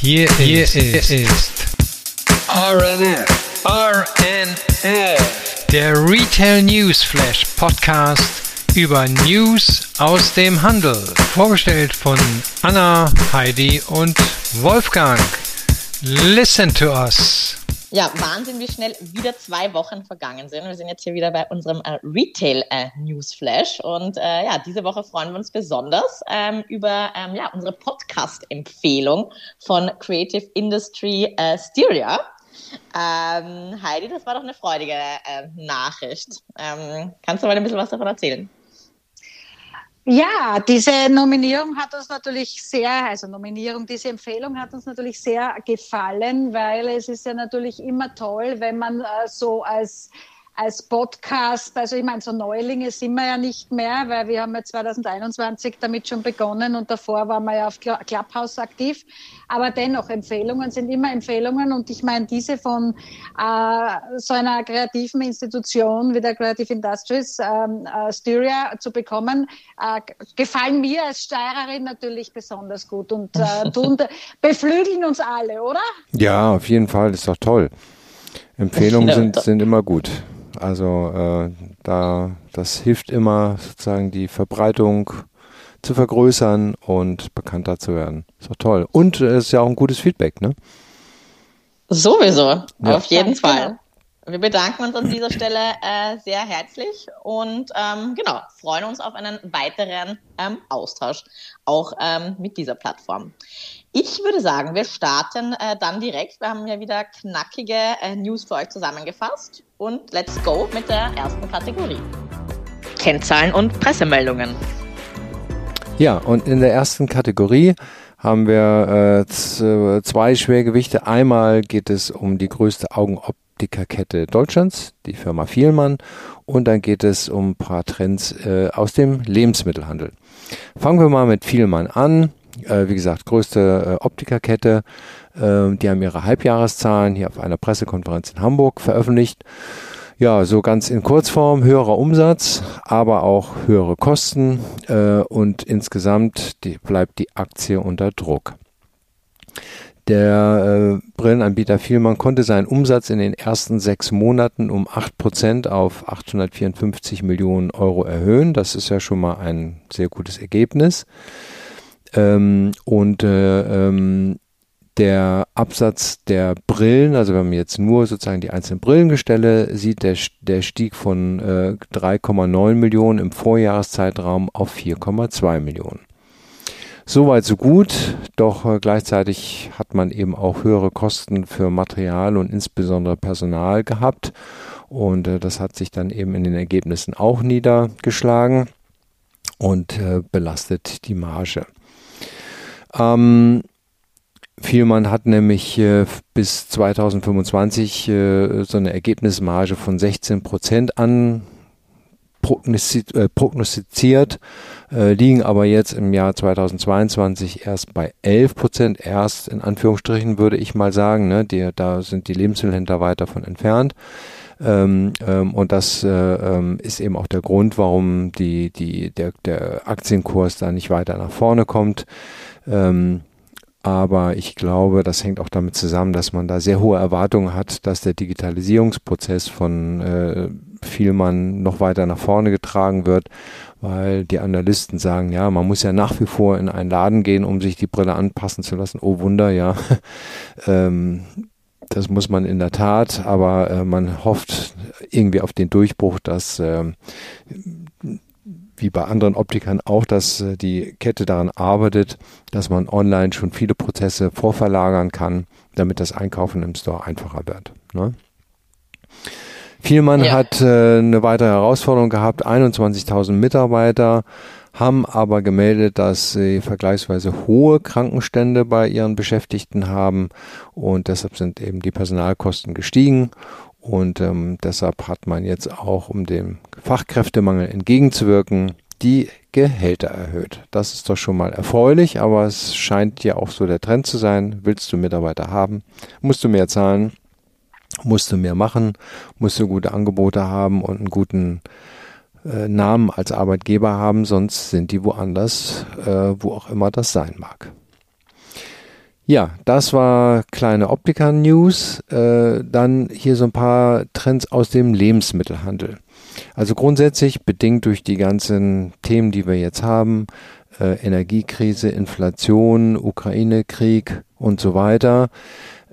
Hier, hier ist, ist RNF, RNF, der Retail News Flash Podcast über News aus dem Handel. Vorgestellt von Anna, Heidi und Wolfgang. Listen to us. Ja, Wahnsinn, wie schnell wieder zwei Wochen vergangen sind. Wir sind jetzt hier wieder bei unserem äh, Retail äh, und äh, ja, diese Woche freuen wir uns besonders ähm, über ähm, ja, unsere Podcast-Empfehlung von Creative Industry äh, Styria. Ähm, Heidi, das war doch eine freudige äh, Nachricht. Ähm, kannst du mal ein bisschen was davon erzählen? Ja, diese Nominierung hat uns natürlich sehr, also Nominierung, diese Empfehlung hat uns natürlich sehr gefallen, weil es ist ja natürlich immer toll, wenn man äh, so als als Podcast, also ich meine, so Neulinge sind wir ja nicht mehr, weil wir haben ja 2021 damit schon begonnen und davor waren wir ja auf Clubhouse aktiv. Aber dennoch, Empfehlungen sind immer Empfehlungen und ich meine, diese von äh, so einer kreativen Institution wie der Creative Industries, ähm, äh, Styria, zu bekommen, äh, gefallen mir als Steirerin natürlich besonders gut und äh, tun, beflügeln uns alle, oder? Ja, auf jeden Fall, das ist doch toll. Empfehlungen sind, sind immer gut. Also äh, da das hilft immer sozusagen die Verbreitung zu vergrößern und bekannter zu werden. Ist doch toll. Und es ist ja auch ein gutes Feedback, ne? Sowieso, ja. auf jeden Fall. Genau. Wir bedanken uns an dieser Stelle äh, sehr herzlich und ähm, genau, freuen uns auf einen weiteren ähm, Austausch, auch ähm, mit dieser Plattform. Ich würde sagen, wir starten äh, dann direkt. Wir haben ja wieder knackige äh, News für euch zusammengefasst und let's go mit der ersten Kategorie. Kennzahlen und Pressemeldungen. Ja, und in der ersten Kategorie haben wir äh, zwei Schwergewichte. Einmal geht es um die größte Augenoptikerkette Deutschlands, die Firma Vielmann. Und dann geht es um ein paar Trends äh, aus dem Lebensmittelhandel. Fangen wir mal mit Vielmann an. Äh, wie gesagt, größte äh, Optikerkette. Äh, die haben ihre Halbjahreszahlen hier auf einer Pressekonferenz in Hamburg veröffentlicht. Ja, so ganz in Kurzform, höherer Umsatz, aber auch höhere Kosten äh, und insgesamt die, bleibt die Aktie unter Druck. Der äh, Brillenanbieter Vielmann konnte seinen Umsatz in den ersten sechs Monaten um acht Prozent auf 854 Millionen Euro erhöhen. Das ist ja schon mal ein sehr gutes Ergebnis. Ähm, und äh, ähm, der Absatz der Brillen, also wenn man jetzt nur sozusagen die einzelnen Brillengestelle sieht, der, der stieg von äh, 3,9 Millionen im Vorjahreszeitraum auf 4,2 Millionen. Soweit so gut, doch äh, gleichzeitig hat man eben auch höhere Kosten für Material und insbesondere Personal gehabt und äh, das hat sich dann eben in den Ergebnissen auch niedergeschlagen und äh, belastet die Marge. Ähm, Vielmann hat nämlich äh, bis 2025 äh, so eine Ergebnismarge von 16 Prozent an äh, prognostiziert, äh, liegen aber jetzt im Jahr 2022 erst bei 11 Prozent, erst in Anführungsstrichen würde ich mal sagen, ne, die, da sind die Lebensmittelhändler weit davon entfernt. Ähm, ähm, und das äh, ähm, ist eben auch der Grund, warum die, die, der, der Aktienkurs da nicht weiter nach vorne kommt. Ähm, aber ich glaube, das hängt auch damit zusammen, dass man da sehr hohe Erwartungen hat, dass der Digitalisierungsprozess von äh, Vielmann noch weiter nach vorne getragen wird, weil die Analysten sagen, ja, man muss ja nach wie vor in einen Laden gehen, um sich die Brille anpassen zu lassen. Oh Wunder, ja. ähm, das muss man in der Tat, aber äh, man hofft irgendwie auf den Durchbruch, dass äh, wie bei anderen Optikern auch, dass äh, die Kette daran arbeitet, dass man online schon viele Prozesse vorverlagern kann, damit das Einkaufen im Store einfacher wird. Ne? Vielmann ja. hat äh, eine weitere Herausforderung gehabt, 21.000 Mitarbeiter haben aber gemeldet, dass sie vergleichsweise hohe Krankenstände bei ihren Beschäftigten haben und deshalb sind eben die Personalkosten gestiegen und ähm, deshalb hat man jetzt auch, um dem Fachkräftemangel entgegenzuwirken, die Gehälter erhöht. Das ist doch schon mal erfreulich, aber es scheint ja auch so der Trend zu sein. Willst du Mitarbeiter haben, musst du mehr zahlen, musst du mehr machen, musst du gute Angebote haben und einen guten äh, Namen als Arbeitgeber haben, sonst sind die woanders, äh, wo auch immer das sein mag. Ja, das war kleine Optiker-News. Äh, dann hier so ein paar Trends aus dem Lebensmittelhandel. Also grundsätzlich bedingt durch die ganzen Themen, die wir jetzt haben, äh, Energiekrise, Inflation, Ukraine-Krieg und so weiter,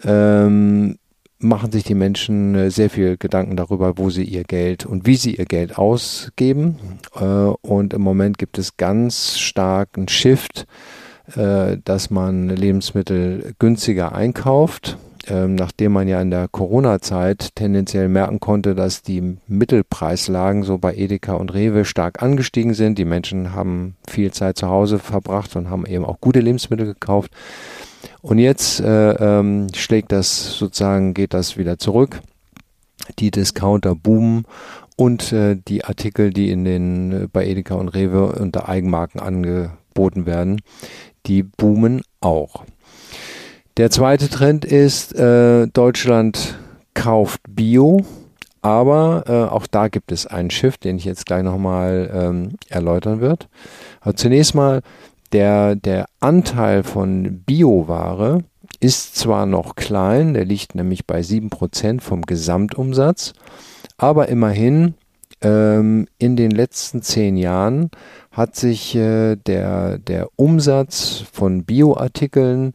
ähm, machen sich die Menschen äh, sehr viel Gedanken darüber, wo sie ihr Geld und wie sie ihr Geld ausgeben. Äh, und im Moment gibt es ganz starken Shift, dass man Lebensmittel günstiger einkauft. Ähm, nachdem man ja in der Corona-Zeit tendenziell merken konnte, dass die Mittelpreislagen so bei Edeka und Rewe stark angestiegen sind. Die Menschen haben viel Zeit zu Hause verbracht und haben eben auch gute Lebensmittel gekauft und jetzt äh, ähm, schlägt das sozusagen, geht das wieder zurück. Die Discounter boomen und äh, die Artikel, die in den äh, bei Edeka und Rewe unter Eigenmarken angeboten werden, die boomen auch. Der zweite Trend ist, äh, Deutschland kauft Bio, aber äh, auch da gibt es einen Shift, den ich jetzt gleich nochmal ähm, erläutern wird. Also zunächst mal der, der Anteil von Bioware ist zwar noch klein, der liegt nämlich bei 7% vom Gesamtumsatz, aber immerhin in den letzten zehn Jahren hat sich äh, der, der Umsatz von Bioartikeln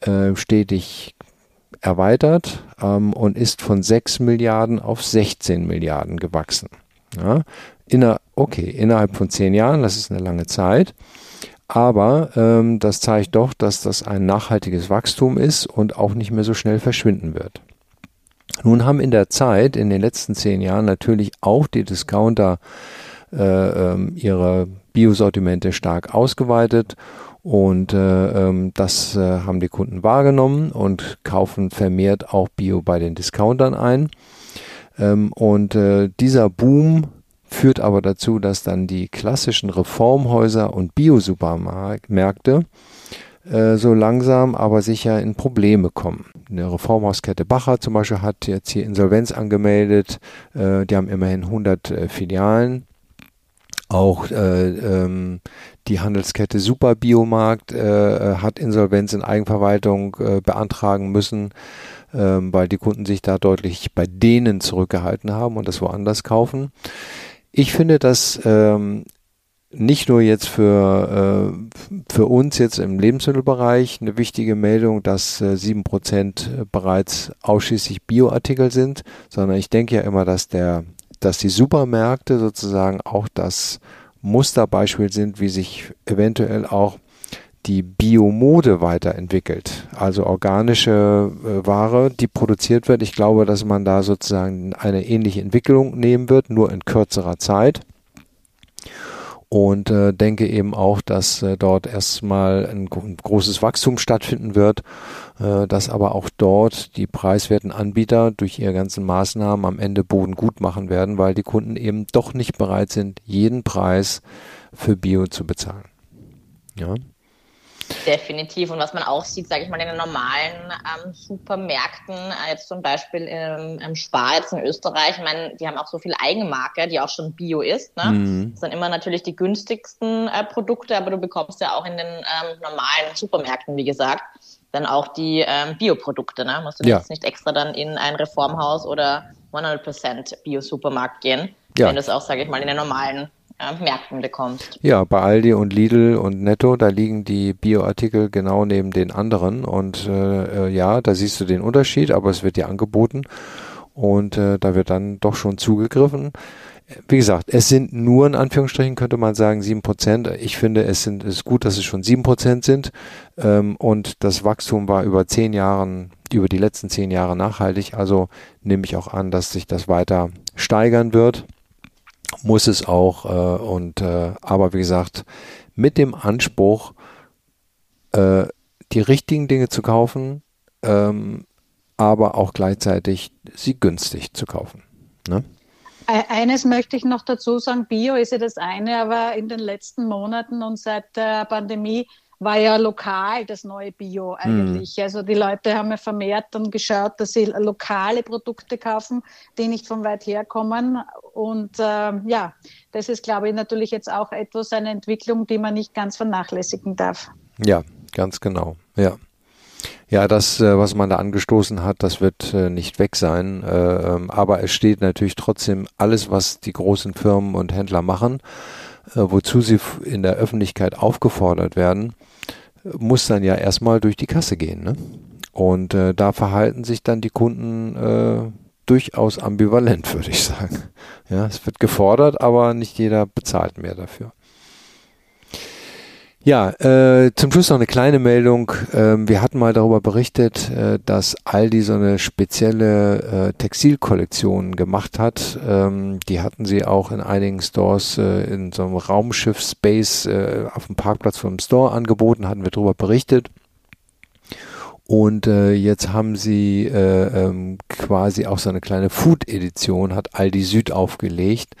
äh, stetig erweitert ähm, und ist von 6 Milliarden auf 16 Milliarden gewachsen. Ja, inner, okay, innerhalb von zehn Jahren, das ist eine lange Zeit. Aber ähm, das zeigt doch, dass das ein nachhaltiges Wachstum ist und auch nicht mehr so schnell verschwinden wird. Nun haben in der Zeit, in den letzten zehn Jahren, natürlich auch die Discounter äh, ähm, ihre Biosortimente stark ausgeweitet und äh, ähm, das äh, haben die Kunden wahrgenommen und kaufen vermehrt auch Bio bei den Discountern ein. Ähm, und äh, dieser Boom führt aber dazu, dass dann die klassischen Reformhäuser und Biosupermärkte äh, so langsam aber sicher in Probleme kommen. Eine Reformhauskette Bacher zum Beispiel hat jetzt hier Insolvenz angemeldet. Äh, die haben immerhin 100 äh, Filialen. Auch äh, ähm, die Handelskette Superbiomarkt äh, hat Insolvenz in Eigenverwaltung äh, beantragen müssen, ähm, weil die Kunden sich da deutlich bei denen zurückgehalten haben und das woanders kaufen. Ich finde das ähm, nicht nur jetzt für, äh, für uns jetzt im Lebensmittelbereich eine wichtige Meldung, dass äh, sieben Prozent bereits ausschließlich Bioartikel sind, sondern ich denke ja immer, dass der, dass die Supermärkte sozusagen auch das Musterbeispiel sind, wie sich eventuell auch die Biomode weiterentwickelt. Also organische äh, Ware, die produziert wird. Ich glaube, dass man da sozusagen eine ähnliche Entwicklung nehmen wird, nur in kürzerer Zeit. Und äh, denke eben auch, dass äh, dort erstmal ein, ein, großes Wachstum stattfinden wird, äh, dass aber auch dort die preiswerten Anbieter durch ihre ganzen Maßnahmen am Ende Boden gut machen werden, weil die Kunden eben doch nicht bereit sind, jeden Preis für Bio zu bezahlen. Ja. Definitiv. Und was man auch sieht, sage ich mal, in den normalen ähm, Supermärkten, äh, jetzt zum Beispiel im, im Spar jetzt in Österreich, ich meine, die haben auch so viel Eigenmarke, die auch schon Bio ist. Ne? Mhm. Das sind immer natürlich die günstigsten äh, Produkte, aber du bekommst ja auch in den ähm, normalen Supermärkten, wie gesagt, dann auch die ähm, Bioprodukte. Ne? Musst du ja. jetzt nicht extra dann in ein Reformhaus oder 100% Bio-Supermarkt gehen, ja. wenn du es auch, sage ich mal, in den normalen äh, Märkten bekommst. Ja, bei Aldi und Lidl und Netto, da liegen die Bioartikel genau neben den anderen und äh, äh, ja, da siehst du den Unterschied, aber es wird dir angeboten und äh, da wird dann doch schon zugegriffen. Wie gesagt, es sind nur in Anführungsstrichen, könnte man sagen, sieben Prozent. Ich finde, es sind, es ist gut, dass es schon sieben Prozent sind. Ähm, und das Wachstum war über zehn Jahren, über die letzten zehn Jahre nachhaltig. Also nehme ich auch an, dass sich das weiter steigern wird muss es auch. Äh, und äh, aber wie gesagt, mit dem Anspruch, äh, die richtigen Dinge zu kaufen, ähm, aber auch gleichzeitig sie günstig zu kaufen. Ne? Eines möchte ich noch dazu sagen, Bio ist ja das eine, aber in den letzten Monaten und seit der Pandemie war ja lokal das neue Bio eigentlich. Mhm. Also die Leute haben ja vermehrt dann geschaut, dass sie lokale Produkte kaufen, die nicht von weit her kommen. Und äh, ja, das ist, glaube ich, natürlich jetzt auch etwas, eine Entwicklung, die man nicht ganz vernachlässigen darf. Ja, ganz genau. Ja. Ja, das, äh, was man da angestoßen hat, das wird äh, nicht weg sein. Äh, ähm, aber es steht natürlich trotzdem alles, was die großen Firmen und Händler machen, wozu sie in der Öffentlichkeit aufgefordert werden, muss dann ja erstmal durch die Kasse gehen. Ne? Und äh, da verhalten sich dann die Kunden äh, durchaus ambivalent, würde ich sagen. Ja, es wird gefordert, aber nicht jeder bezahlt mehr dafür. Ja, äh, zum Schluss noch eine kleine Meldung. Ähm, wir hatten mal darüber berichtet, äh, dass Aldi so eine spezielle äh, Textilkollektion gemacht hat. Ähm, die hatten sie auch in einigen Stores äh, in so einem Raumschiff-Space äh, auf dem Parkplatz vom Store angeboten, hatten wir darüber berichtet. Und äh, jetzt haben sie äh, ähm, quasi auch so eine kleine Food-Edition, hat Aldi Süd aufgelegt.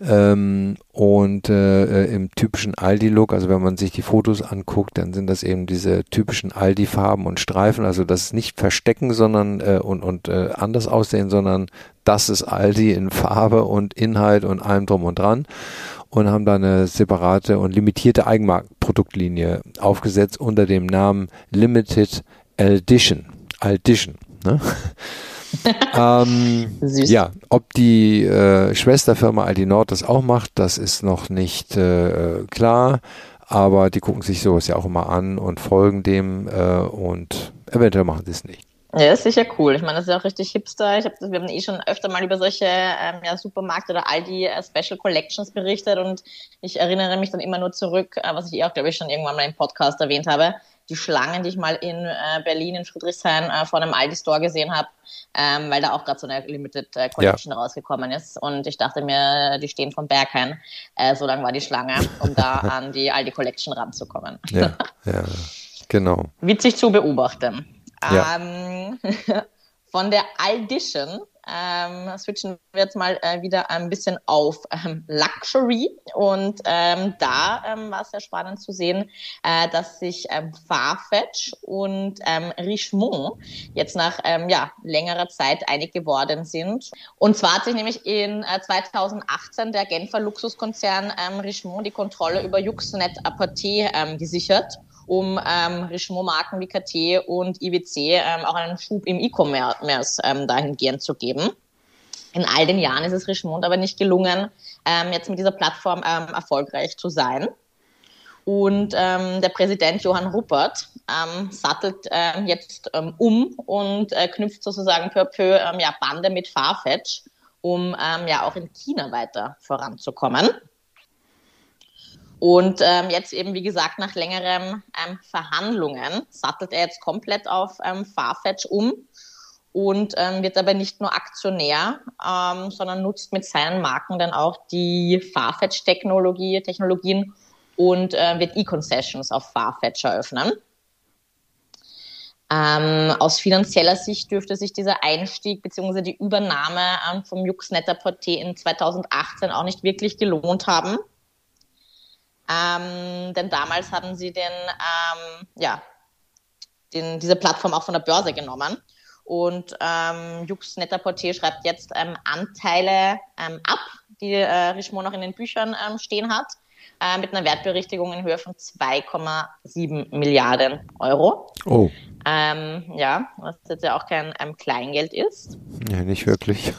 Ähm, und äh, äh, im typischen Aldi-Look, also wenn man sich die Fotos anguckt, dann sind das eben diese typischen Aldi-Farben und Streifen. Also das ist nicht verstecken, sondern äh, und, und äh, anders aussehen, sondern das ist Aldi in Farbe und Inhalt und allem drum und dran und haben da eine separate und limitierte Eigenmarktproduktlinie aufgesetzt unter dem Namen Limited Edition. Edition. Ne? ähm, ja, ob die äh, Schwesterfirma Aldi Nord das auch macht, das ist noch nicht äh, klar. Aber die gucken sich sowas ja auch immer an und folgen dem äh, und eventuell machen sie es nicht. Ja, ist sicher cool. Ich meine, das ist ja auch richtig hipster. Ich hab, wir haben eh schon öfter mal über solche ähm, ja, Supermarkt- oder Aldi äh, Special Collections berichtet und ich erinnere mich dann immer nur zurück, äh, was ich eh auch, glaube ich, schon irgendwann mal im Podcast erwähnt habe, die Schlangen, die ich mal in äh, Berlin, in Friedrichshain äh, vor einem Aldi-Store gesehen habe, ähm, weil da auch gerade so eine Limited äh, Collection ja. rausgekommen ist. Und ich dachte mir, die stehen vom Berghain. Äh, so lang war die Schlange, um da an die Aldi Collection ranzukommen. Ja, ja genau. Witzig zu beobachten. Ja. Ähm, von der Aldition ähm, switchen wir jetzt mal äh, wieder ein bisschen auf ähm, Luxury. Und ähm, da ähm, war es sehr spannend zu sehen, äh, dass sich ähm, Farfetch und ähm, Richemont jetzt nach ja, längerer Zeit einig geworden sind. Und zwar hat sich nämlich in äh, 2018 der Genfer Luxuskonzern Richemont die Kontrolle über Yuxnet Apporté ähm, gesichert um ähm, Richemont-Marken wie KT und IWC ähm, auch einen Schub im E-Commerce ähm, dahingehend zu geben. In all den Jahren ist es Richemont aber nicht gelungen, ähm, jetzt mit dieser Plattform ähm, erfolgreich zu sein. Und ähm, der Präsident Johann Ruppert ähm, sattelt ähm, jetzt ähm, um und äh, knüpft sozusagen peu à peu ähm, ja, Bande mit Farfetch, um ähm, ja auch in China weiter voranzukommen. Und ähm, jetzt eben, wie gesagt, nach längeren ähm, Verhandlungen sattelt er jetzt komplett auf ähm, Farfetch um und ähm, wird dabei nicht nur Aktionär, ähm, sondern nutzt mit seinen Marken dann auch die Farfetch-Technologie, Technologien und äh, wird E-Concessions auf Farfetch eröffnen. Ähm, aus finanzieller Sicht dürfte sich dieser Einstieg bzw. die Übernahme ähm, vom Yuxnetter Porté in 2018 auch nicht wirklich gelohnt haben. Ähm, denn damals haben sie den, ähm, ja, den, diese Plattform auch von der Börse genommen. Und ähm, Jux Nettaportier schreibt jetzt ähm, Anteile ähm, ab, die äh, Richemont noch in den Büchern ähm, stehen hat, äh, mit einer Wertberichtigung in Höhe von 2,7 Milliarden Euro. Oh. Ähm, ja, was jetzt ja auch kein Kleingeld ist. Ja, nicht wirklich.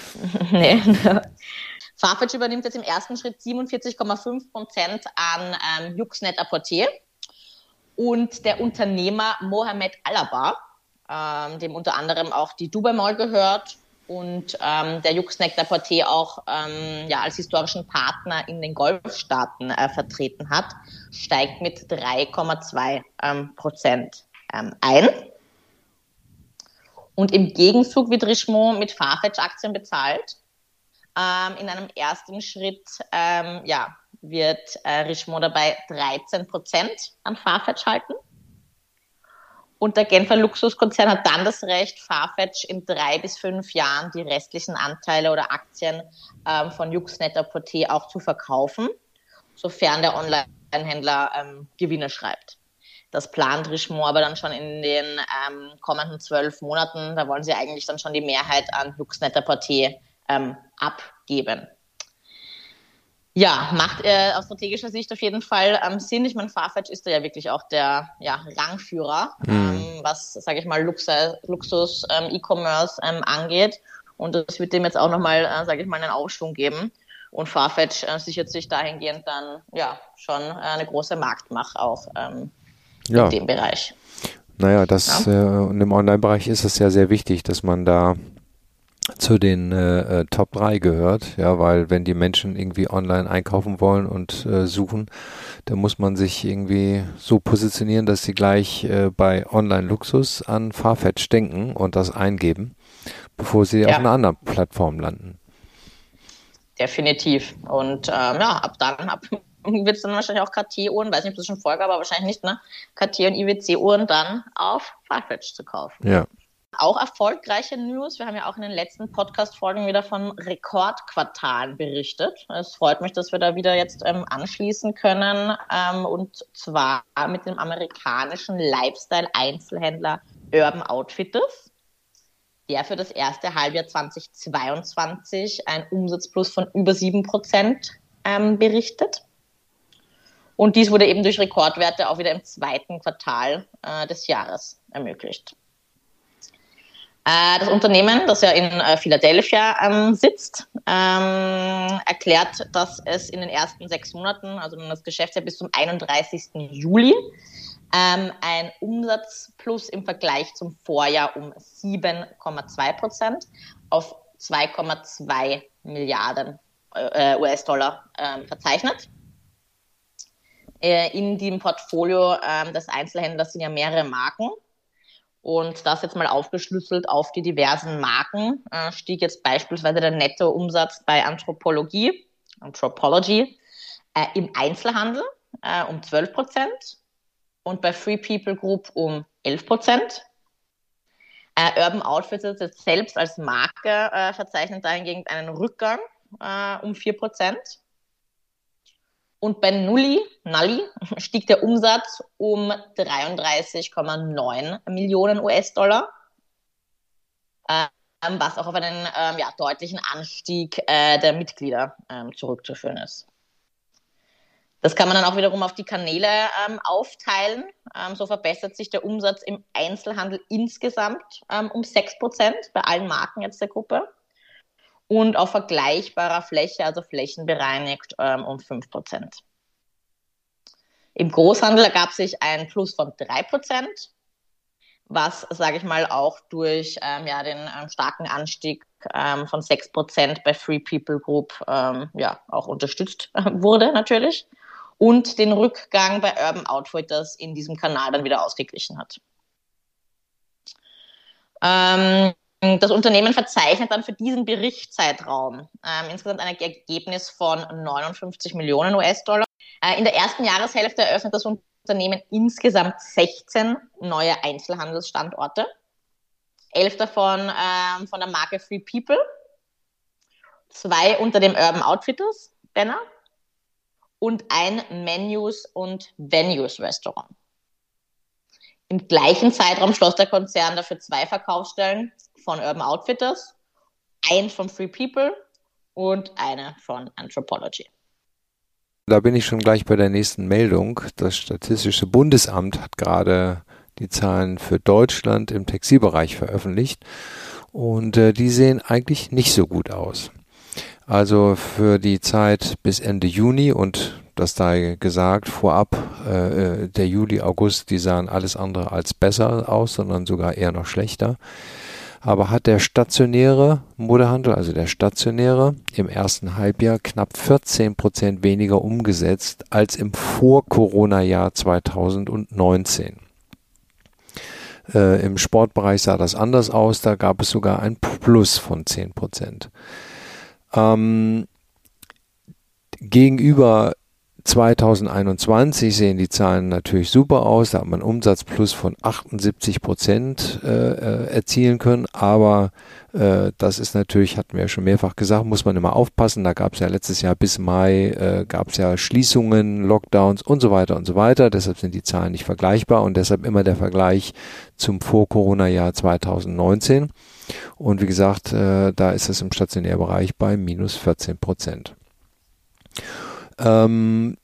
nee. Farfetch übernimmt jetzt im ersten Schritt 47,5 Prozent an ähm, Yuxnet Apportier. Und der Unternehmer Mohamed Alaba, ähm, dem unter anderem auch die Dubai Mall gehört und ähm, der Yuxnet Apportier auch ähm, ja, als historischen Partner in den Golfstaaten äh, vertreten hat, steigt mit 3,2 ähm, Prozent ähm, ein. Und im Gegenzug wird Richemont mit Farfetch-Aktien bezahlt. Ähm, in einem ersten Schritt ähm, ja, wird äh, Richemont dabei 13 Prozent an Farfetch halten. Und der Genfer Luxuskonzern hat dann das Recht, Farfetch in drei bis fünf Jahren die restlichen Anteile oder Aktien ähm, von Yuxnetter Porté auch zu verkaufen, sofern der Online-Händler ähm, Gewinne schreibt. Das plant Richemont aber dann schon in den ähm, kommenden zwölf Monaten. Da wollen sie eigentlich dann schon die Mehrheit an Yuxnetter Porté ähm, abgeben. Ja, macht äh, aus strategischer Sicht auf jeden Fall ähm, Sinn. Ich meine, Farfetch ist da ja wirklich auch der ja, Rangführer, mhm. ähm, was, sage ich mal, Luxus, ähm, E-Commerce ähm, angeht. Und das wird dem jetzt auch nochmal, äh, sage ich mal, einen Aufschwung geben. Und Farfetch äh, sichert sich dahingehend dann ja schon äh, eine große Marktmacht auch ähm, ja. in dem Bereich. Naja, das ja. äh, und im Online-Bereich ist es ja sehr wichtig, dass man da zu den äh, äh Top 3 gehört, ja, weil wenn die Menschen irgendwie online einkaufen wollen und äh, suchen, dann muss man sich irgendwie so positionieren, dass sie gleich äh, bei Online-Luxus an Farfetch denken und das eingeben, bevor sie ja. auf einer anderen Plattform landen. Definitiv. Und ähm, ja, ab dann, ab wird es dann wahrscheinlich auch KT-Uhren, weiß nicht, ob das schon vorgab, aber wahrscheinlich nicht, ne? KT- und IWC-Uhren dann auf Farfetch zu kaufen. Ja. Auch erfolgreiche News. Wir haben ja auch in den letzten Podcast-Folgen wieder von Rekordquartalen berichtet. Es freut mich, dass wir da wieder jetzt ähm, anschließen können. Ähm, und zwar mit dem amerikanischen Lifestyle-Einzelhändler Urban Outfitters, der für das erste Halbjahr 2022 ein Umsatzplus von über 7% ähm, berichtet. Und dies wurde eben durch Rekordwerte auch wieder im zweiten Quartal äh, des Jahres ermöglicht. Äh, das Unternehmen, das ja in äh, Philadelphia ähm, sitzt, ähm, erklärt, dass es in den ersten sechs Monaten, also das Geschäftsjahr bis zum 31. Juli, ähm, ein Umsatzplus im Vergleich zum Vorjahr um 7,2 Prozent auf 2,2 Milliarden äh, US-Dollar verzeichnet. In dem Portfolio des Einzelhändlers sind ja mehrere Marken. Und das jetzt mal aufgeschlüsselt auf die diversen Marken, äh, stieg jetzt beispielsweise der Nettoumsatz bei Anthropologie, Anthropology, äh, im Einzelhandel äh, um 12 Prozent und bei Free People Group um 11 Prozent. Äh, Urban Outfitters selbst als Marke äh, verzeichnet dahingegen einen Rückgang äh, um 4 Prozent. Und bei Nulli, Nulli stieg der Umsatz um 33,9 Millionen US-Dollar, ähm, was auch auf einen ähm, ja, deutlichen Anstieg äh, der Mitglieder ähm, zurückzuführen ist. Das kann man dann auch wiederum auf die Kanäle ähm, aufteilen. Ähm, so verbessert sich der Umsatz im Einzelhandel insgesamt ähm, um 6% bei allen Marken jetzt der Gruppe und auf vergleichbarer Fläche, also flächenbereinigt, ähm, um 5%. Im Großhandel ergab sich ein Plus von 3%, was, sage ich mal, auch durch ähm, ja, den ähm, starken Anstieg ähm, von 6% bei Free People Group ähm, ja, auch unterstützt äh, wurde natürlich und den Rückgang bei Urban Outfitters in diesem Kanal dann wieder ausgeglichen hat. Ähm, das Unternehmen verzeichnet dann für diesen Berichtszeitraum ähm, insgesamt ein Ergebnis von 59 Millionen US-Dollar. Äh, in der ersten Jahreshälfte eröffnet das Unternehmen insgesamt 16 neue Einzelhandelsstandorte. Elf davon ähm, von der Marke Free People, zwei unter dem Urban Outfitters Banner und ein Menus und Venues Restaurant. Im gleichen Zeitraum schloss der Konzern dafür zwei Verkaufsstellen von Urban Outfitters, ein von Free People und eine von Anthropology. Da bin ich schon gleich bei der nächsten Meldung. Das Statistische Bundesamt hat gerade die Zahlen für Deutschland im Textilbereich veröffentlicht und äh, die sehen eigentlich nicht so gut aus. Also für die Zeit bis Ende Juni und das da gesagt, vorab, äh, äh, der Juli, August, die sahen alles andere als besser aus, sondern sogar eher noch schlechter. Aber hat der stationäre Modehandel, also der stationäre, im ersten Halbjahr knapp 14 Prozent weniger umgesetzt als im Vor-Corona-Jahr 2019. Äh, Im Sportbereich sah das anders aus, da gab es sogar ein Plus von 10 Prozent. Ähm, gegenüber 2021 sehen die Zahlen natürlich super aus. Da hat man Umsatzplus von 78 Prozent äh, äh, erzielen können. Aber äh, das ist natürlich, hatten wir ja schon mehrfach gesagt, muss man immer aufpassen. Da gab es ja letztes Jahr bis Mai, äh, gab es ja Schließungen, Lockdowns und so weiter und so weiter. Deshalb sind die Zahlen nicht vergleichbar und deshalb immer der Vergleich zum Vor-Corona-Jahr 2019. Und wie gesagt, äh, da ist es im Stationärbereich bei minus 14 Prozent. Ähm,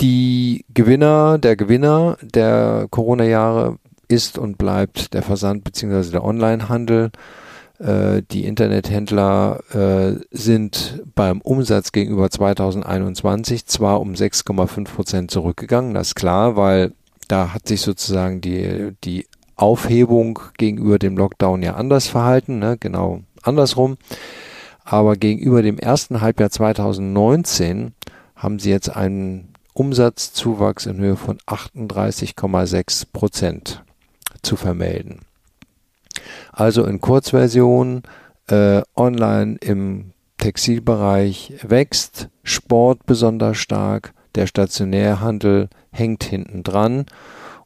die Gewinner, der Gewinner der Corona-Jahre ist und bleibt der Versand bzw. der Onlinehandel. Äh, die Internethändler äh, sind beim Umsatz gegenüber 2021 zwar um 6,5 Prozent zurückgegangen, das ist klar, weil da hat sich sozusagen die, die Aufhebung gegenüber dem Lockdown ja anders verhalten, ne? genau andersrum. Aber gegenüber dem ersten Halbjahr 2019 haben sie jetzt einen Umsatzzuwachs in Höhe von 38,6 Prozent zu vermelden. Also in Kurzversion, äh, online im Textilbereich wächst, Sport besonders stark, der Stationärhandel hängt hinten dran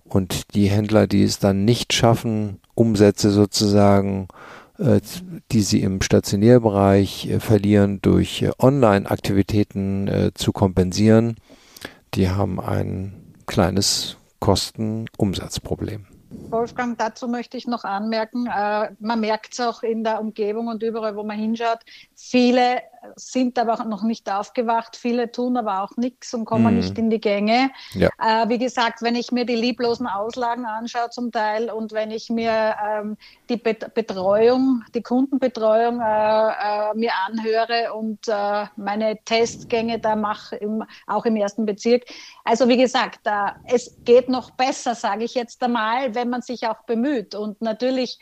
und die Händler, die es dann nicht schaffen, Umsätze sozusagen, äh, die sie im Stationärbereich äh, verlieren, durch äh, Online-Aktivitäten äh, zu kompensieren, die haben ein kleines Kosten-Umsatzproblem. Wolfgang, dazu möchte ich noch anmerken, äh, man merkt es auch in der Umgebung und überall, wo man hinschaut, viele sind aber noch nicht aufgewacht. Viele tun aber auch nichts und kommen mm. nicht in die Gänge. Ja. Äh, wie gesagt, wenn ich mir die lieblosen Auslagen anschaue zum Teil und wenn ich mir ähm, die Bet Betreuung, die Kundenbetreuung äh, äh, mir anhöre und äh, meine Testgänge da mache, im, auch im ersten Bezirk. Also wie gesagt, es geht noch besser, sage ich jetzt einmal, wenn man sich auch bemüht. Und natürlich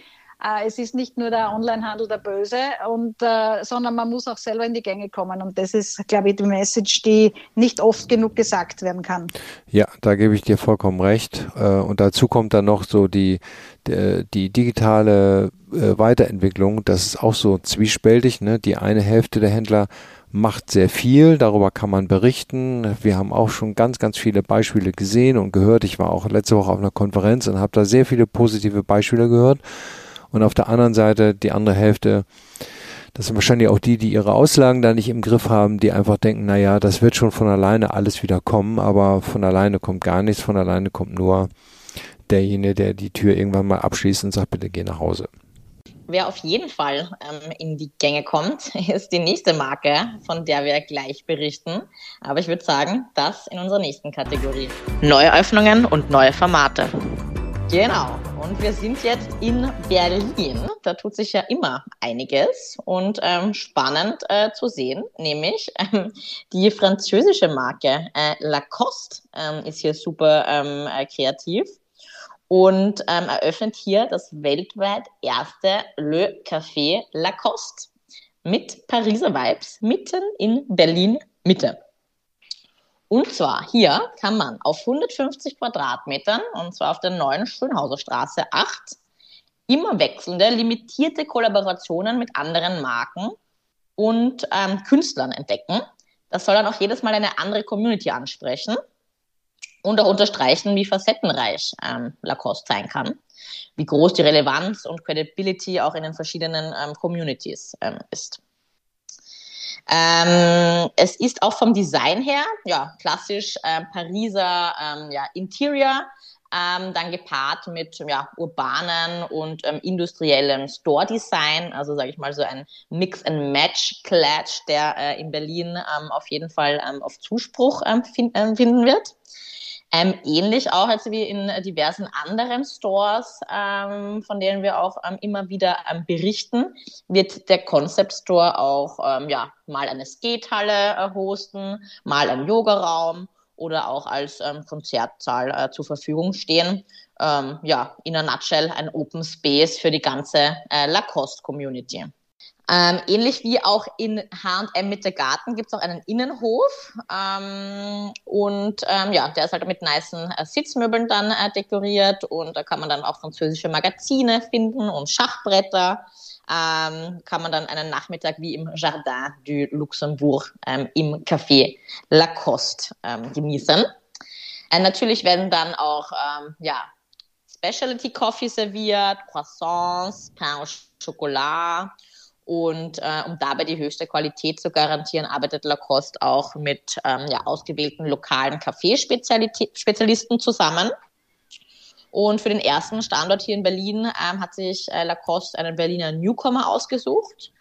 es ist nicht nur der Onlinehandel der Böse, und, äh, sondern man muss auch selber in die Gänge kommen. Und das ist, glaube ich, die Message, die nicht oft genug gesagt werden kann. Ja, da gebe ich dir vollkommen recht. Äh, und dazu kommt dann noch so die, die, die digitale äh, Weiterentwicklung. Das ist auch so zwiespältig. Ne? Die eine Hälfte der Händler macht sehr viel, darüber kann man berichten. Wir haben auch schon ganz, ganz viele Beispiele gesehen und gehört. Ich war auch letzte Woche auf einer Konferenz und habe da sehr viele positive Beispiele gehört. Und auf der anderen Seite die andere Hälfte, das sind wahrscheinlich auch die, die ihre Auslagen da nicht im Griff haben, die einfach denken, na ja, das wird schon von alleine alles wieder kommen, aber von alleine kommt gar nichts, von alleine kommt nur derjenige, der die Tür irgendwann mal abschließt und sagt, bitte geh nach Hause. Wer auf jeden Fall ähm, in die Gänge kommt, ist die nächste Marke, von der wir gleich berichten. Aber ich würde sagen, das in unserer nächsten Kategorie. Neue Öffnungen und neue Formate. Genau. Und wir sind jetzt in Berlin. Da tut sich ja immer einiges und ähm, spannend äh, zu sehen, nämlich ähm, die französische Marke äh, Lacoste ähm, ist hier super ähm, äh, kreativ und ähm, eröffnet hier das weltweit erste Le Café Lacoste mit Pariser Vibes mitten in Berlin Mitte. Und zwar hier kann man auf 150 Quadratmetern, und zwar auf der neuen Schönhauser Straße 8, immer wechselnde, limitierte Kollaborationen mit anderen Marken und ähm, Künstlern entdecken. Das soll dann auch jedes Mal eine andere Community ansprechen und auch unterstreichen, wie facettenreich ähm, Lacoste sein kann, wie groß die Relevanz und Credibility auch in den verschiedenen ähm, Communities ähm, ist. Ähm, es ist auch vom Design her, ja, klassisch äh, Pariser ähm, ja, Interior, ähm, dann gepaart mit ja, urbanen und ähm, industriellem Store-Design, also sage ich mal so ein Mix-and-Match-Clash, der äh, in Berlin ähm, auf jeden Fall ähm, auf Zuspruch ähm, find, äh, finden wird. Ähm, ähnlich auch als wie in diversen anderen Stores, ähm, von denen wir auch ähm, immer wieder ähm, berichten, wird der Concept Store auch ähm, ja, mal eine Skatehalle äh, hosten, mal ein Yogaraum oder auch als ähm, Konzertsaal äh, zur Verfügung stehen. ja, in a nutshell ein Open Space für die ganze äh, Lacoste Community. Ähm, ähnlich wie auch in H&M mit der Garten gibt es auch einen Innenhof ähm, und ähm, ja, der ist halt mit nicen äh, Sitzmöbeln dann äh, dekoriert und da kann man dann auch französische Magazine finden und Schachbretter. Ähm, kann man dann einen Nachmittag wie im Jardin du Luxembourg ähm, im Café Lacoste ähm, genießen. Äh, natürlich werden dann auch ja, Specialty Coffee serviert, Croissants, Pain au Chocolat und äh, um dabei die höchste Qualität zu garantieren, arbeitet Lacoste auch mit ähm, ja, ausgewählten lokalen Kaffeespezialisten zusammen. Und für den ersten Standort hier in Berlin ähm, hat sich äh, Lacoste einen Berliner Newcomer ausgesucht.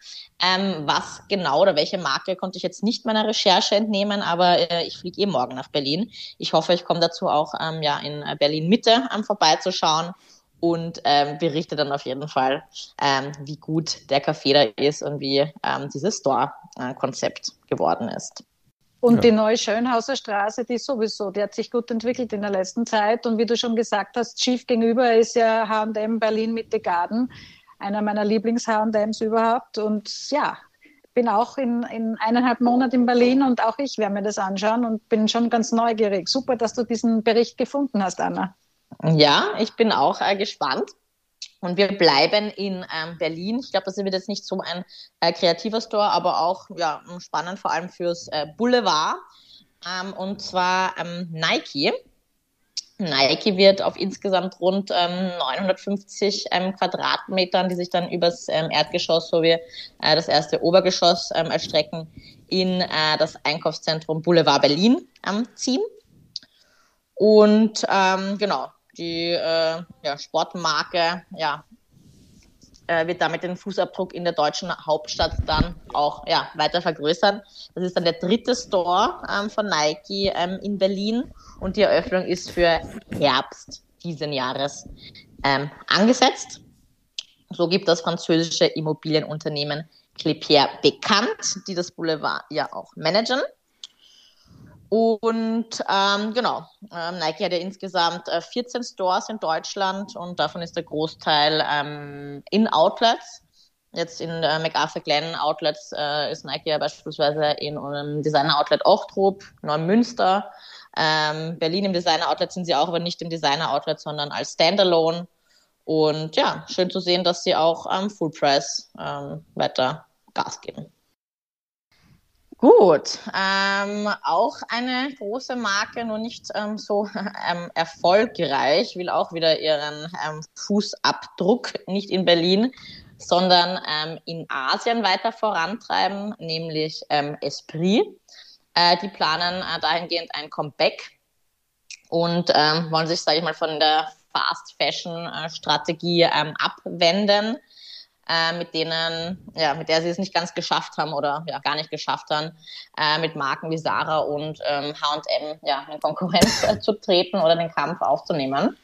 Ähm, was genau oder welche Marke konnte ich jetzt nicht meiner Recherche entnehmen, aber äh, ich fliege eh morgen nach Berlin. Ich hoffe, ich komme dazu auch ähm, ja, in äh, Berlin Mitte ähm, vorbeizuschauen und ähm, berichte dann auf jeden Fall, ähm, wie gut der Café da ist und wie ähm, dieses Store-Konzept geworden ist. Und ja. die neue Schönhauser Straße, die sowieso, die hat sich gut entwickelt in der letzten Zeit. Und wie du schon gesagt hast, schief gegenüber ist ja H&M Berlin Mitte Garden, einer meiner Lieblings-H&Ms überhaupt. Und ja, bin auch in, in eineinhalb Monaten in Berlin und auch ich werde mir das anschauen und bin schon ganz neugierig. Super, dass du diesen Bericht gefunden hast, Anna. Ja, ich bin auch äh, gespannt. Und wir bleiben in ähm, Berlin. Ich glaube, das wird jetzt nicht so ein äh, kreativer Store, aber auch ja, spannend, vor allem fürs äh, Boulevard. Ähm, und zwar ähm, Nike. Nike wird auf insgesamt rund 950 ähm, ähm, Quadratmetern, die sich dann übers ähm, Erdgeschoss sowie äh, das erste Obergeschoss erstrecken, in äh, das Einkaufszentrum Boulevard Berlin ziehen. Und genau, die äh, ja, Sportmarke ja, äh, wird damit den Fußabdruck in der deutschen Hauptstadt dann auch ja, weiter vergrößern. Das ist dann der dritte Store ähm, von Nike ähm, in Berlin und die Eröffnung ist für Herbst diesen Jahres ähm, angesetzt. So gibt das französische Immobilienunternehmen Clépier bekannt, die das Boulevard ja auch managen. Und ähm, genau, ähm, Nike hat ja insgesamt äh, 14 Stores in Deutschland und davon ist der Großteil ähm, in Outlets. Jetzt in äh, MacArthur Glen Outlets äh, ist Nike ja beispielsweise in einem Designer Outlet Ochtrup, Neumünster. Ähm, Berlin im Designer Outlet sind sie auch, aber nicht im Designer Outlet, sondern als Standalone. Und ja, schön zu sehen, dass sie auch am Full Price ähm, weiter Gas geben. Gut, ähm, auch eine große Marke, nur nicht ähm, so ähm, erfolgreich, will auch wieder ihren ähm, Fußabdruck nicht in Berlin, sondern ähm, in Asien weiter vorantreiben, nämlich ähm, Esprit. Äh, die planen äh, dahingehend ein Comeback und wollen sich, sage ich mal, von der Fast Fashion äh, abwenden äh, mit denen, ja, mit der sie es nicht ganz geschafft haben oder ja gar nicht geschafft haben, äh, mit Marken wie Sarah und ähm, H&M ja in Konkurrenz äh, zu treten oder den Kampf aufzunehmen.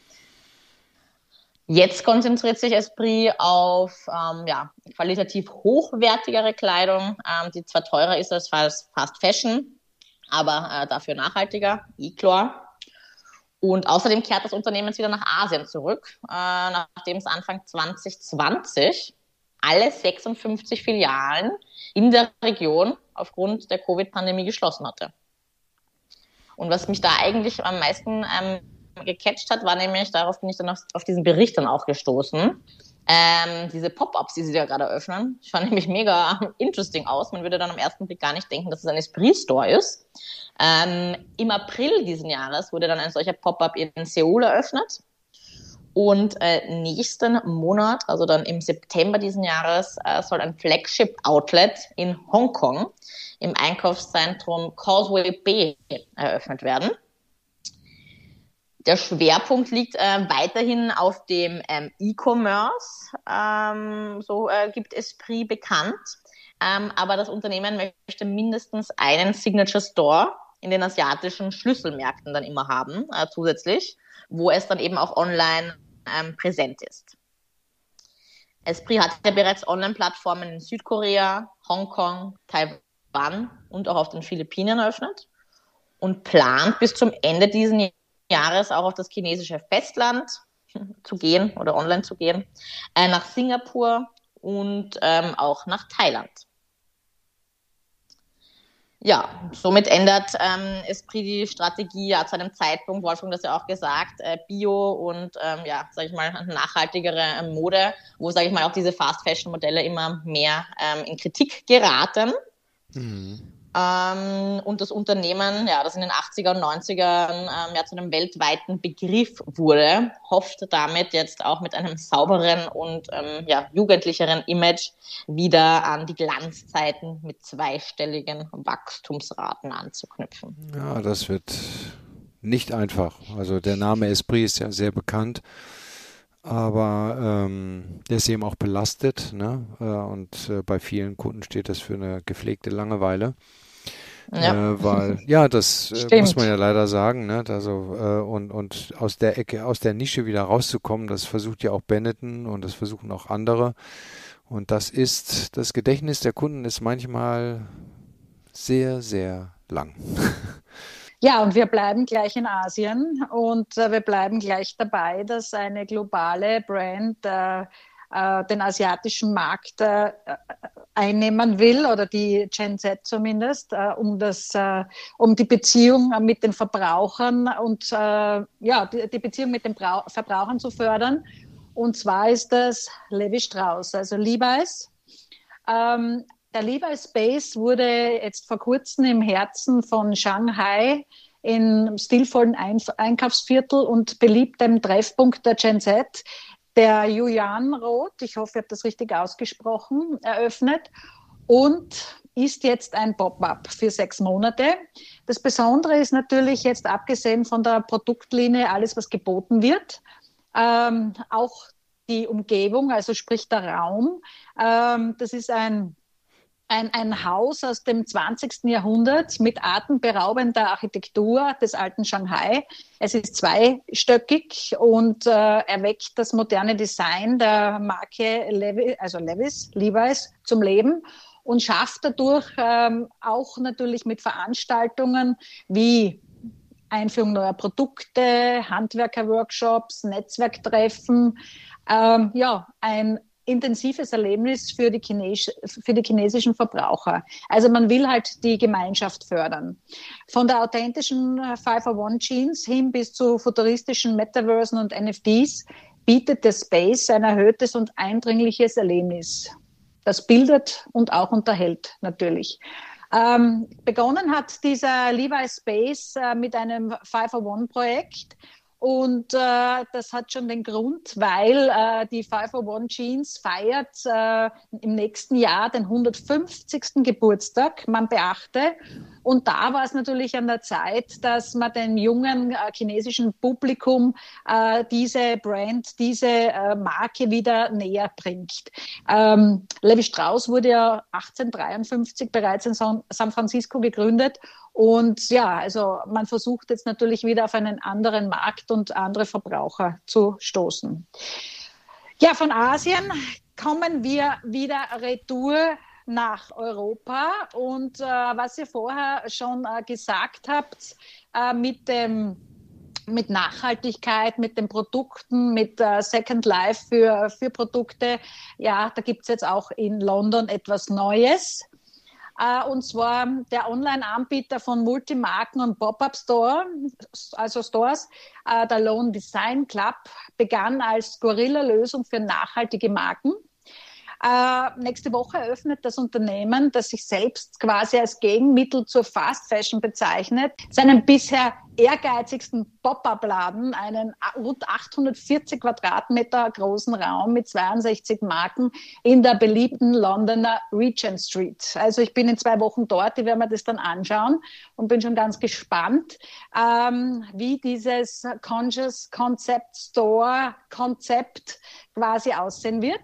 Jetzt konzentriert sich Esprit auf ähm, ja, qualitativ hochwertigere Kleidung, ähm, die zwar teurer ist als Fast Fashion, aber äh, dafür nachhaltiger, Eclor. Und außerdem kehrt das Unternehmen jetzt wieder nach Asien zurück, äh, nachdem es Anfang 2020 alle 56 Filialen in der Region aufgrund der Covid-Pandemie geschlossen hatte. Und was mich da eigentlich am meisten ähm, gecatcht hat, war nämlich, darauf bin ich dann auf, auf diesen Bericht dann auch gestoßen, ähm, diese Pop-ups, die sie da gerade eröffnen, schauen nämlich mega interesting aus. Man würde dann am ersten Blick gar nicht denken, dass es ein Esprit-Store ist. Ähm, Im April diesen Jahres wurde dann ein solcher Pop-up in Seoul eröffnet. Und äh, nächsten Monat, also dann im September diesen Jahres, äh, soll ein Flagship-Outlet in Hongkong im Einkaufszentrum Causeway Bay eröffnet werden. Der Schwerpunkt liegt äh, weiterhin auf dem ähm, E-Commerce, ähm, so äh, gibt Esprit bekannt. Ähm, aber das Unternehmen möchte mindestens einen Signature Store in den asiatischen Schlüsselmärkten dann immer haben, äh, zusätzlich, wo es dann eben auch online ähm, präsent ist. Esprit hat ja bereits Online-Plattformen in Südkorea, Hongkong, Taiwan und auch auf den Philippinen eröffnet und plant bis zum Ende dieses Jahres auch auf das chinesische Festland zu gehen oder online zu gehen, äh, nach Singapur und ähm, auch nach Thailand. Ja, somit ändert ähm, Esprit die Strategie ja zu einem Zeitpunkt, Wolfgang das ja auch gesagt, äh, Bio und ähm, ja, sage ich mal, nachhaltigere ähm, Mode, wo, sage ich mal, auch diese Fast-Fashion-Modelle immer mehr ähm, in Kritik geraten. Mhm. Ähm, und das Unternehmen, ja, das in den 80er und 90er ähm, ja zu einem weltweiten Begriff wurde, hofft damit jetzt auch mit einem sauberen und ähm, ja, jugendlicheren Image wieder an die Glanzzeiten mit zweistelligen Wachstumsraten anzuknüpfen. Ja, das wird nicht einfach. Also der Name Esprit ist ja sehr bekannt aber ähm, der ist eben auch belastet ne? Äh, und äh, bei vielen Kunden steht das für eine gepflegte Langeweile. Ja. Äh, weil, ja, das äh, muss man ja leider sagen, ne? Also, äh, und, und aus der Ecke, aus der Nische wieder rauszukommen, das versucht ja auch Benetton und das versuchen auch andere. Und das ist, das Gedächtnis der Kunden ist manchmal sehr, sehr lang. Ja, und wir bleiben gleich in Asien und äh, wir bleiben gleich dabei, dass eine globale Brand äh, den asiatischen Markt äh, einnehmen will oder die Gen Z zumindest, äh, um das, äh, um die Beziehung mit den Verbrauchern und ja die, Beziehung mit den Brau Verbrauchern zu fördern. Und zwar ist das Levi Strauss, also Levi's. Ähm, der Levi Space wurde jetzt vor kurzem im Herzen von Shanghai in stilvollen Einkaufsviertel und beliebtem Treffpunkt der Gen Z, der Julian Roth, ich hoffe, ich habe das richtig ausgesprochen, eröffnet und ist jetzt ein Pop-up für sechs Monate. Das Besondere ist natürlich jetzt abgesehen von der Produktlinie alles, was geboten wird, ähm, auch die Umgebung, also sprich der Raum. Ähm, das ist ein ein, ein Haus aus dem 20. Jahrhundert mit atemberaubender Architektur des alten Shanghai. Es ist zweistöckig und äh, erweckt das moderne Design der Marke Levi, also Levis, Levi's zum Leben und schafft dadurch ähm, auch natürlich mit Veranstaltungen wie Einführung neuer Produkte, Handwerkerworkshops, Netzwerktreffen, ähm, ja, ein intensives Erlebnis für die, Chines für die chinesischen Verbraucher. Also man will halt die Gemeinschaft fördern. Von der authentischen 501 Jeans hin bis zu futuristischen Metaversen und NFTs bietet der Space ein erhöhtes und eindringliches Erlebnis. Das bildet und auch unterhält natürlich. Ähm, begonnen hat dieser Levi Space äh, mit einem 501-Projekt und äh, das hat schon den Grund, weil äh, die 501 Jeans feiert äh, im nächsten Jahr den 150. Geburtstag, man beachte. Und da war es natürlich an der Zeit, dass man dem jungen äh, chinesischen Publikum äh, diese Brand, diese äh, Marke wieder näher bringt. Ähm, Levi Strauss wurde ja 1853 bereits in San, San Francisco gegründet und ja, also man versucht jetzt natürlich wieder auf einen anderen Markt und andere Verbraucher zu stoßen. Ja, von Asien kommen wir wieder retour nach Europa. Und äh, was ihr vorher schon äh, gesagt habt, äh, mit dem mit Nachhaltigkeit, mit den Produkten, mit äh, Second Life für, für Produkte. Ja, da gibt es jetzt auch in London etwas Neues. Äh, und zwar der Online-Anbieter von Multimarken und Pop-Up Store, also Stores, äh, der Lone Design Club, begann als Gorilla-Lösung für nachhaltige Marken. Äh, nächste Woche eröffnet das Unternehmen, das sich selbst quasi als Gegenmittel zur Fast Fashion bezeichnet, seinen bisher ehrgeizigsten Pop-up-Laden, einen rund 840 Quadratmeter großen Raum mit 62 Marken in der beliebten Londoner Regent Street. Also ich bin in zwei Wochen dort, die werden wir das dann anschauen und bin schon ganz gespannt, ähm, wie dieses Conscious Concept Store Konzept quasi aussehen wird.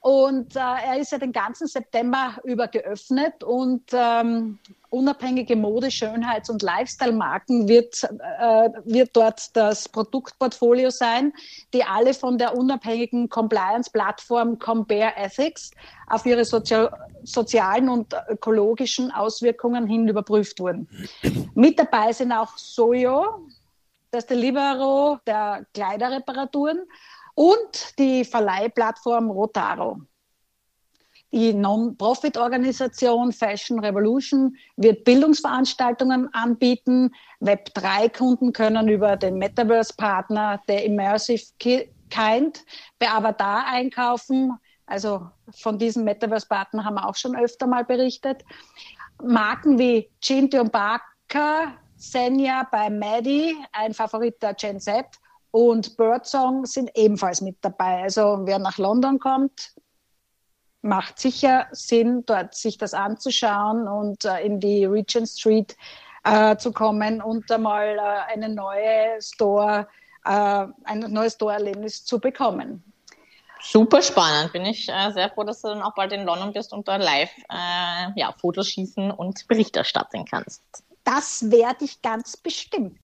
Und äh, er ist ja den ganzen September über geöffnet und ähm, unabhängige Mode-, Schönheits- und Lifestyle-Marken wird, äh, wird dort das Produktportfolio sein, die alle von der unabhängigen Compliance-Plattform Compare Ethics auf ihre Sozi sozialen und ökologischen Auswirkungen hin überprüft wurden. Mit dabei sind auch Soyo, das Deliveroo der Kleiderreparaturen und die Verleihplattform Rotaro. Die Non-Profit-Organisation Fashion Revolution wird Bildungsveranstaltungen anbieten. Web3-Kunden können über den Metaverse-Partner der Immersive Kind bei Avatar einkaufen. Also von diesem Metaverse-Partner haben wir auch schon öfter mal berichtet. Marken wie Cinti und Barker, Senja bei Maddie, ein Favorit der Gen Z, und Birdsong sind ebenfalls mit dabei. Also wer nach London kommt, macht sicher Sinn, dort sich das anzuschauen und äh, in die Regent Street äh, zu kommen und einmal äh, eine neue Store, äh, ein neues Store-Erlebnis zu bekommen. Super spannend. Bin ich äh, sehr froh, dass du dann auch bald in London bist und da live äh, ja, Fotos schießen und Bericht erstatten kannst. Das werde ich ganz bestimmt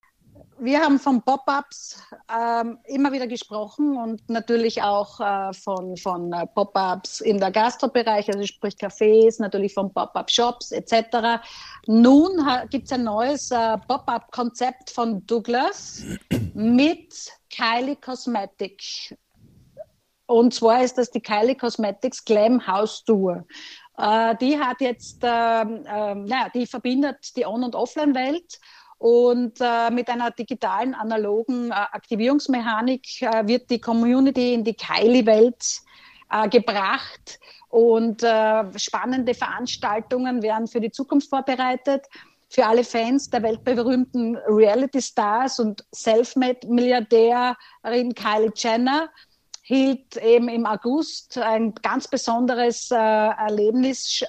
wir haben von Pop-ups ähm, immer wieder gesprochen und natürlich auch äh, von, von äh, Pop-ups in der Gastrobereich, also sprich Cafés, natürlich von Pop-up-Shops etc. Nun gibt es ein neues äh, Pop-up-Konzept von Douglas mit Kylie Cosmetics. Und zwar ist das die Kylie Cosmetics Glam House Tour. Äh, die hat jetzt, ähm, ähm, naja, die verbindet die On- und Offline-Welt und äh, mit einer digitalen, analogen äh, Aktivierungsmechanik äh, wird die Community in die Kylie-Welt äh, gebracht und äh, spannende Veranstaltungen werden für die Zukunft vorbereitet. Für alle Fans der weltberühmten Reality-Stars und Selfmade-Milliardärin Kylie Jenner hielt eben im August ein ganz besonderes äh, Erlebnis,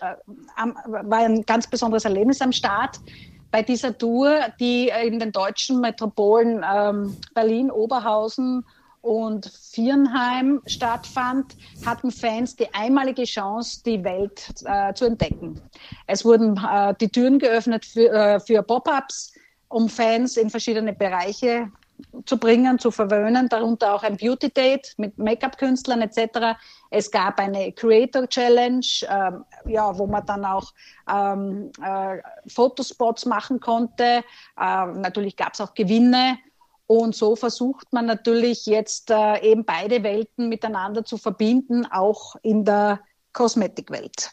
war ein ganz besonderes Erlebnis am Start bei dieser Tour, die in den deutschen Metropolen ähm, Berlin, Oberhausen und Viernheim stattfand, hatten Fans die einmalige Chance, die Welt äh, zu entdecken. Es wurden äh, die Türen geöffnet für, äh, für Pop-ups, um Fans in verschiedene Bereiche zu bringen, zu verwöhnen, darunter auch ein Beauty Date mit Make-up-Künstlern etc. Es gab eine Creator Challenge, ähm, ja, wo man dann auch ähm, äh, Fotospots machen konnte. Ähm, natürlich gab es auch Gewinne. Und so versucht man natürlich jetzt äh, eben beide Welten miteinander zu verbinden, auch in der Kosmetikwelt.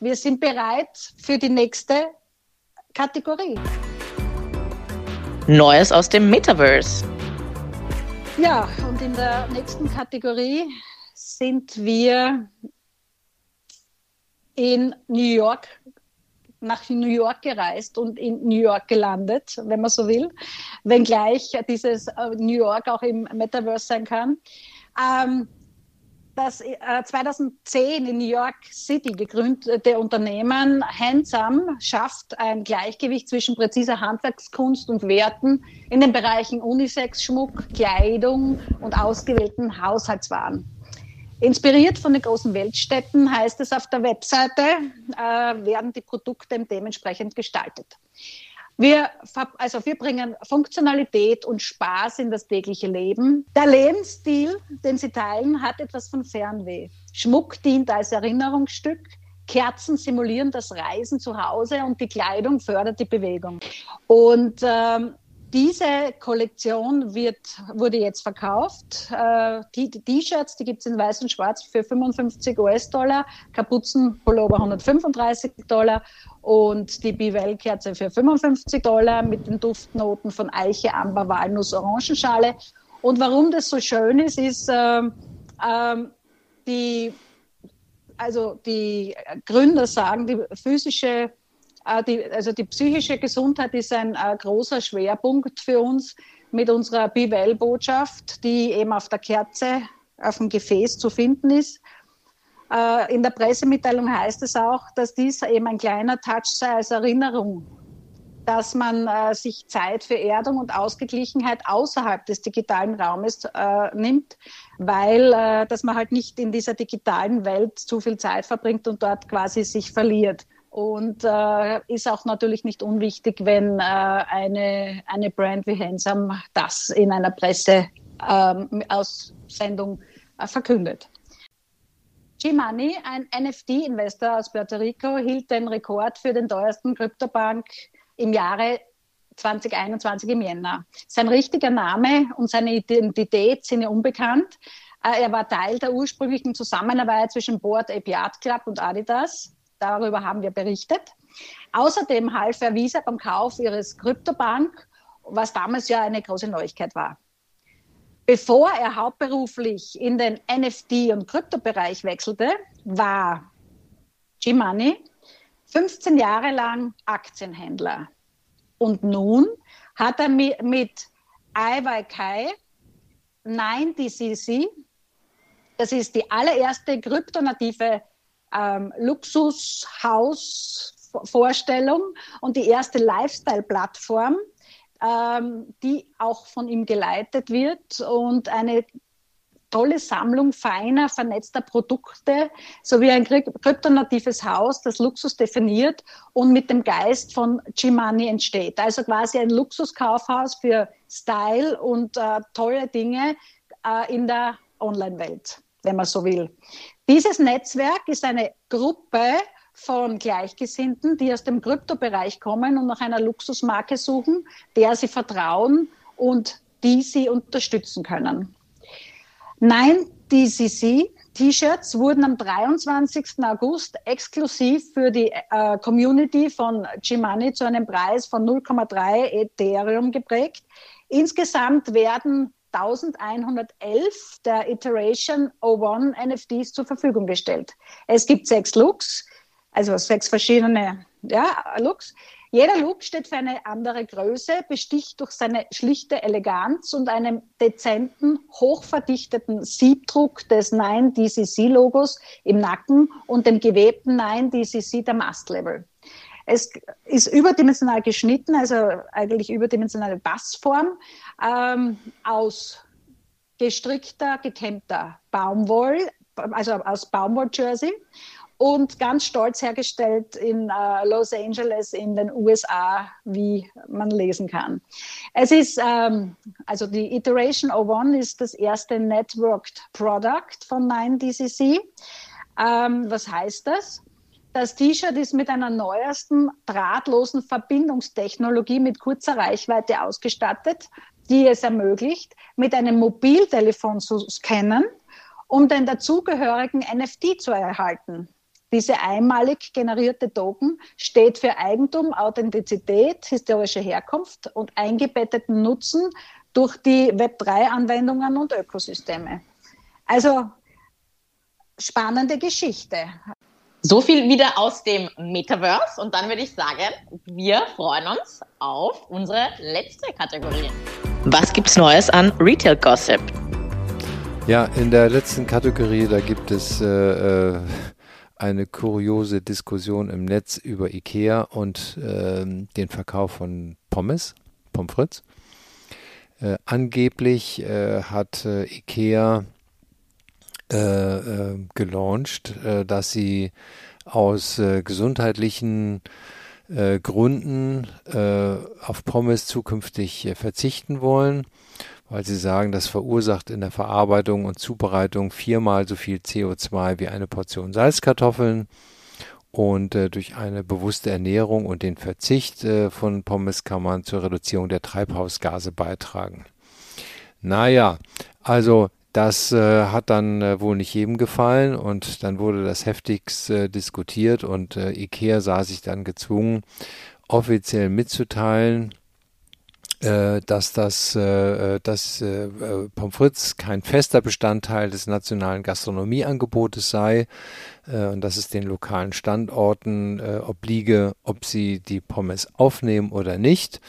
Wir sind bereit für die nächste Kategorie. Neues aus dem Metaverse. Ja, und in der nächsten Kategorie sind wir in New York, nach New York gereist und in New York gelandet, wenn man so will, wenngleich dieses äh, New York auch im Metaverse sein kann. Ähm, das äh, 2010 in New York City gegründete Unternehmen Handsome schafft ein Gleichgewicht zwischen präziser Handwerkskunst und Werten in den Bereichen Unisex-Schmuck, Kleidung und ausgewählten Haushaltswaren. Inspiriert von den großen Weltstädten heißt es auf der Webseite, äh, werden die Produkte dementsprechend gestaltet. Wir, also wir bringen Funktionalität und Spaß in das tägliche Leben. Der Lebensstil, den Sie teilen, hat etwas von Fernweh. Schmuck dient als Erinnerungsstück. Kerzen simulieren das Reisen zu Hause und die Kleidung fördert die Bewegung. Und ähm, diese Kollektion wird, wurde jetzt verkauft. Äh, die T-Shirts, die gibt es in weiß und schwarz für 55 US-Dollar, Kapuzenpullover 135 Dollar und die Bivell-Kerze für 55 Dollar mit den Duftnoten von Eiche, Amber, Walnuss, Orangenschale. Und warum das so schön ist, ist, äh, äh, die, also die Gründer sagen, die physische die, also die psychische Gesundheit ist ein äh, großer Schwerpunkt für uns mit unserer Bivell-Botschaft, die eben auf der Kerze, auf dem Gefäß zu finden ist. Äh, in der Pressemitteilung heißt es auch, dass dies eben ein kleiner Touch sei als Erinnerung, dass man äh, sich Zeit für Erdung und Ausgeglichenheit außerhalb des digitalen Raumes äh, nimmt, weil äh, dass man halt nicht in dieser digitalen Welt zu viel Zeit verbringt und dort quasi sich verliert. Und äh, ist auch natürlich nicht unwichtig, wenn äh, eine, eine Brand wie Handsome das in einer Presseaussendung ähm, äh, verkündet. G-Money, ein NFT-Investor aus Puerto Rico, hielt den Rekord für den teuersten Kryptobank im Jahre 2021 im Jänner. Sein richtiger Name und seine Identität sind ja unbekannt. Äh, er war Teil der ursprünglichen Zusammenarbeit zwischen Board Ape Yacht Club und Adidas Darüber haben wir berichtet. Außerdem half er Visa beim Kauf ihres Kryptobank, was damals ja eine große Neuigkeit war. Bevor er hauptberuflich in den NFT- und Kryptobereich wechselte, war G-Money 15 Jahre lang Aktienhändler. Und nun hat er mit, IYK 9DCC, das ist die allererste kryptonative ähm, Luxushausvorstellung und die erste Lifestyle-Plattform, ähm, die auch von ihm geleitet wird und eine tolle Sammlung feiner, vernetzter Produkte sowie ein kryptonatives Haus, das Luxus definiert und mit dem Geist von G-Money entsteht. Also quasi ein Luxuskaufhaus für Style und äh, tolle Dinge äh, in der Online-Welt, wenn man so will. Dieses Netzwerk ist eine Gruppe von Gleichgesinnten, die aus dem Kryptobereich kommen und nach einer Luxusmarke suchen, der sie vertrauen und die sie unterstützen können. Nein, DCC T-Shirts wurden am 23. August exklusiv für die äh, Community von G-Money zu einem Preis von 0,3 Ethereum geprägt. Insgesamt werden 1111 der Iteration 01 NFTs zur Verfügung gestellt. Es gibt sechs Looks, also sechs verschiedene ja, Looks. Jeder Look steht für eine andere Größe, besticht durch seine schlichte Eleganz und einem dezenten, hochverdichteten Siebdruck des 9DCC-Logos im Nacken und dem gewebten 9DCC der Mast-Level. Es ist überdimensional geschnitten, also eigentlich überdimensionale Bassform, ähm, aus gestrickter, gekämmter Baumwoll, also aus Baumwoll-Jersey und ganz stolz hergestellt in äh, Los Angeles in den USA, wie man lesen kann. Es ist, ähm, also die Iteration 01 ist das erste Networked Product von 9DCC. Ähm, was heißt das? Das T-Shirt ist mit einer neuesten drahtlosen Verbindungstechnologie mit kurzer Reichweite ausgestattet, die es ermöglicht, mit einem Mobiltelefon zu scannen, um den dazugehörigen NFT zu erhalten. Diese einmalig generierte Token steht für Eigentum, Authentizität, historische Herkunft und eingebetteten Nutzen durch die Web3-Anwendungen und Ökosysteme. Also spannende Geschichte. So viel wieder aus dem Metaverse und dann würde ich sagen, wir freuen uns auf unsere letzte Kategorie. Was gibt's Neues an Retail Gossip? Ja, in der letzten Kategorie, da gibt es äh, äh eine kuriose Diskussion im Netz über Ikea und äh, den Verkauf von Pommes, Pommes frites. Äh, angeblich äh, hat äh, Ikea äh, äh, gelauncht, dass sie aus gesundheitlichen Gründen auf Pommes zukünftig verzichten wollen weil sie sagen, das verursacht in der Verarbeitung und Zubereitung viermal so viel CO2 wie eine Portion Salzkartoffeln. Und äh, durch eine bewusste Ernährung und den Verzicht äh, von Pommes kann man zur Reduzierung der Treibhausgase beitragen. Naja, also das äh, hat dann äh, wohl nicht jedem gefallen und dann wurde das heftigst äh, diskutiert und äh, IKEA sah sich dann gezwungen, offiziell mitzuteilen, äh, dass das äh, äh, dass, äh, äh, Pommes frites kein fester Bestandteil des nationalen Gastronomieangebotes sei äh, und dass es den lokalen Standorten äh, obliege, ob sie die Pommes aufnehmen oder nicht.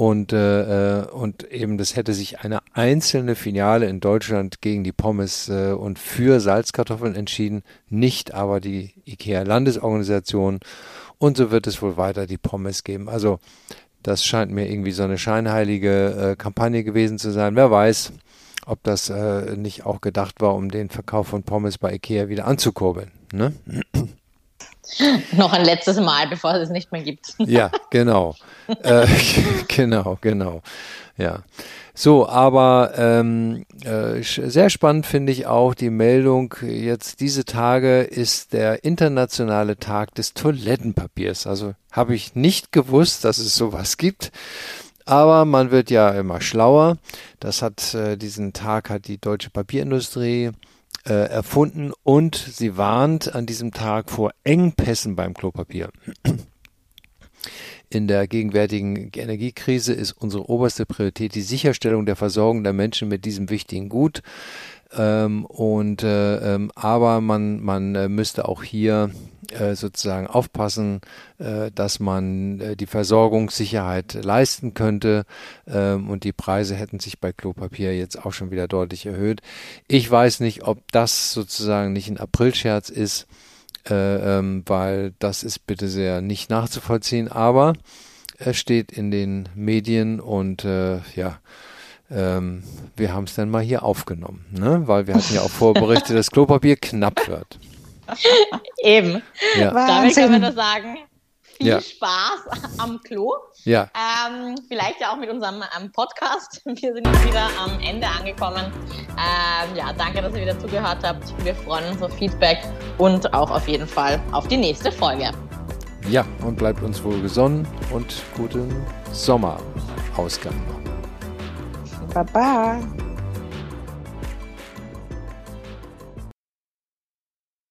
Und, äh, und eben das hätte sich eine einzelne Filiale in Deutschland gegen die Pommes äh, und für Salzkartoffeln entschieden, nicht aber die IKEA-Landesorganisation. Und so wird es wohl weiter die Pommes geben. Also das scheint mir irgendwie so eine scheinheilige äh, Kampagne gewesen zu sein. Wer weiß, ob das äh, nicht auch gedacht war, um den Verkauf von Pommes bei Ikea wieder anzukurbeln. Ne? Noch ein letztes Mal, bevor es es nicht mehr gibt. Ja, genau. äh, genau, genau. Ja. So, aber ähm, äh, sehr spannend finde ich auch die Meldung, jetzt diese Tage ist der internationale Tag des Toilettenpapiers. Also habe ich nicht gewusst, dass es sowas gibt. Aber man wird ja immer schlauer. Das hat äh, diesen Tag hat die deutsche Papierindustrie äh, erfunden und sie warnt an diesem Tag vor Engpässen beim Klopapier. In der gegenwärtigen Energiekrise ist unsere oberste Priorität die Sicherstellung der Versorgung der Menschen mit diesem wichtigen Gut. Ähm, und äh, ähm, aber man man äh, müsste auch hier äh, sozusagen aufpassen, äh, dass man äh, die Versorgungssicherheit leisten könnte ähm, und die Preise hätten sich bei Klopapier jetzt auch schon wieder deutlich erhöht. Ich weiß nicht, ob das sozusagen nicht ein Aprilscherz ist äh, ähm, weil das ist bitte sehr nicht nachzuvollziehen, aber es steht in den Medien und äh, ja, ähm, wir haben es dann mal hier aufgenommen, ne? weil wir hatten ja auch vorberichtet, dass Klopapier knapp wird. Eben. Ja. Damit können wir nur sagen, viel Ja. Spaß am Klo. Ja, Ähm, vielleicht ja auch mit unserem ähm, Podcast. Wir sind jetzt wieder am Ende angekommen. Ähm, ja, danke, dass ihr wieder zugehört habt. Wir freuen uns auf Feedback und auch auf jeden Fall auf die nächste Folge. ja, und bleibt uns wohl gesonnen und guten Sommerausgang noch. Bye-bye.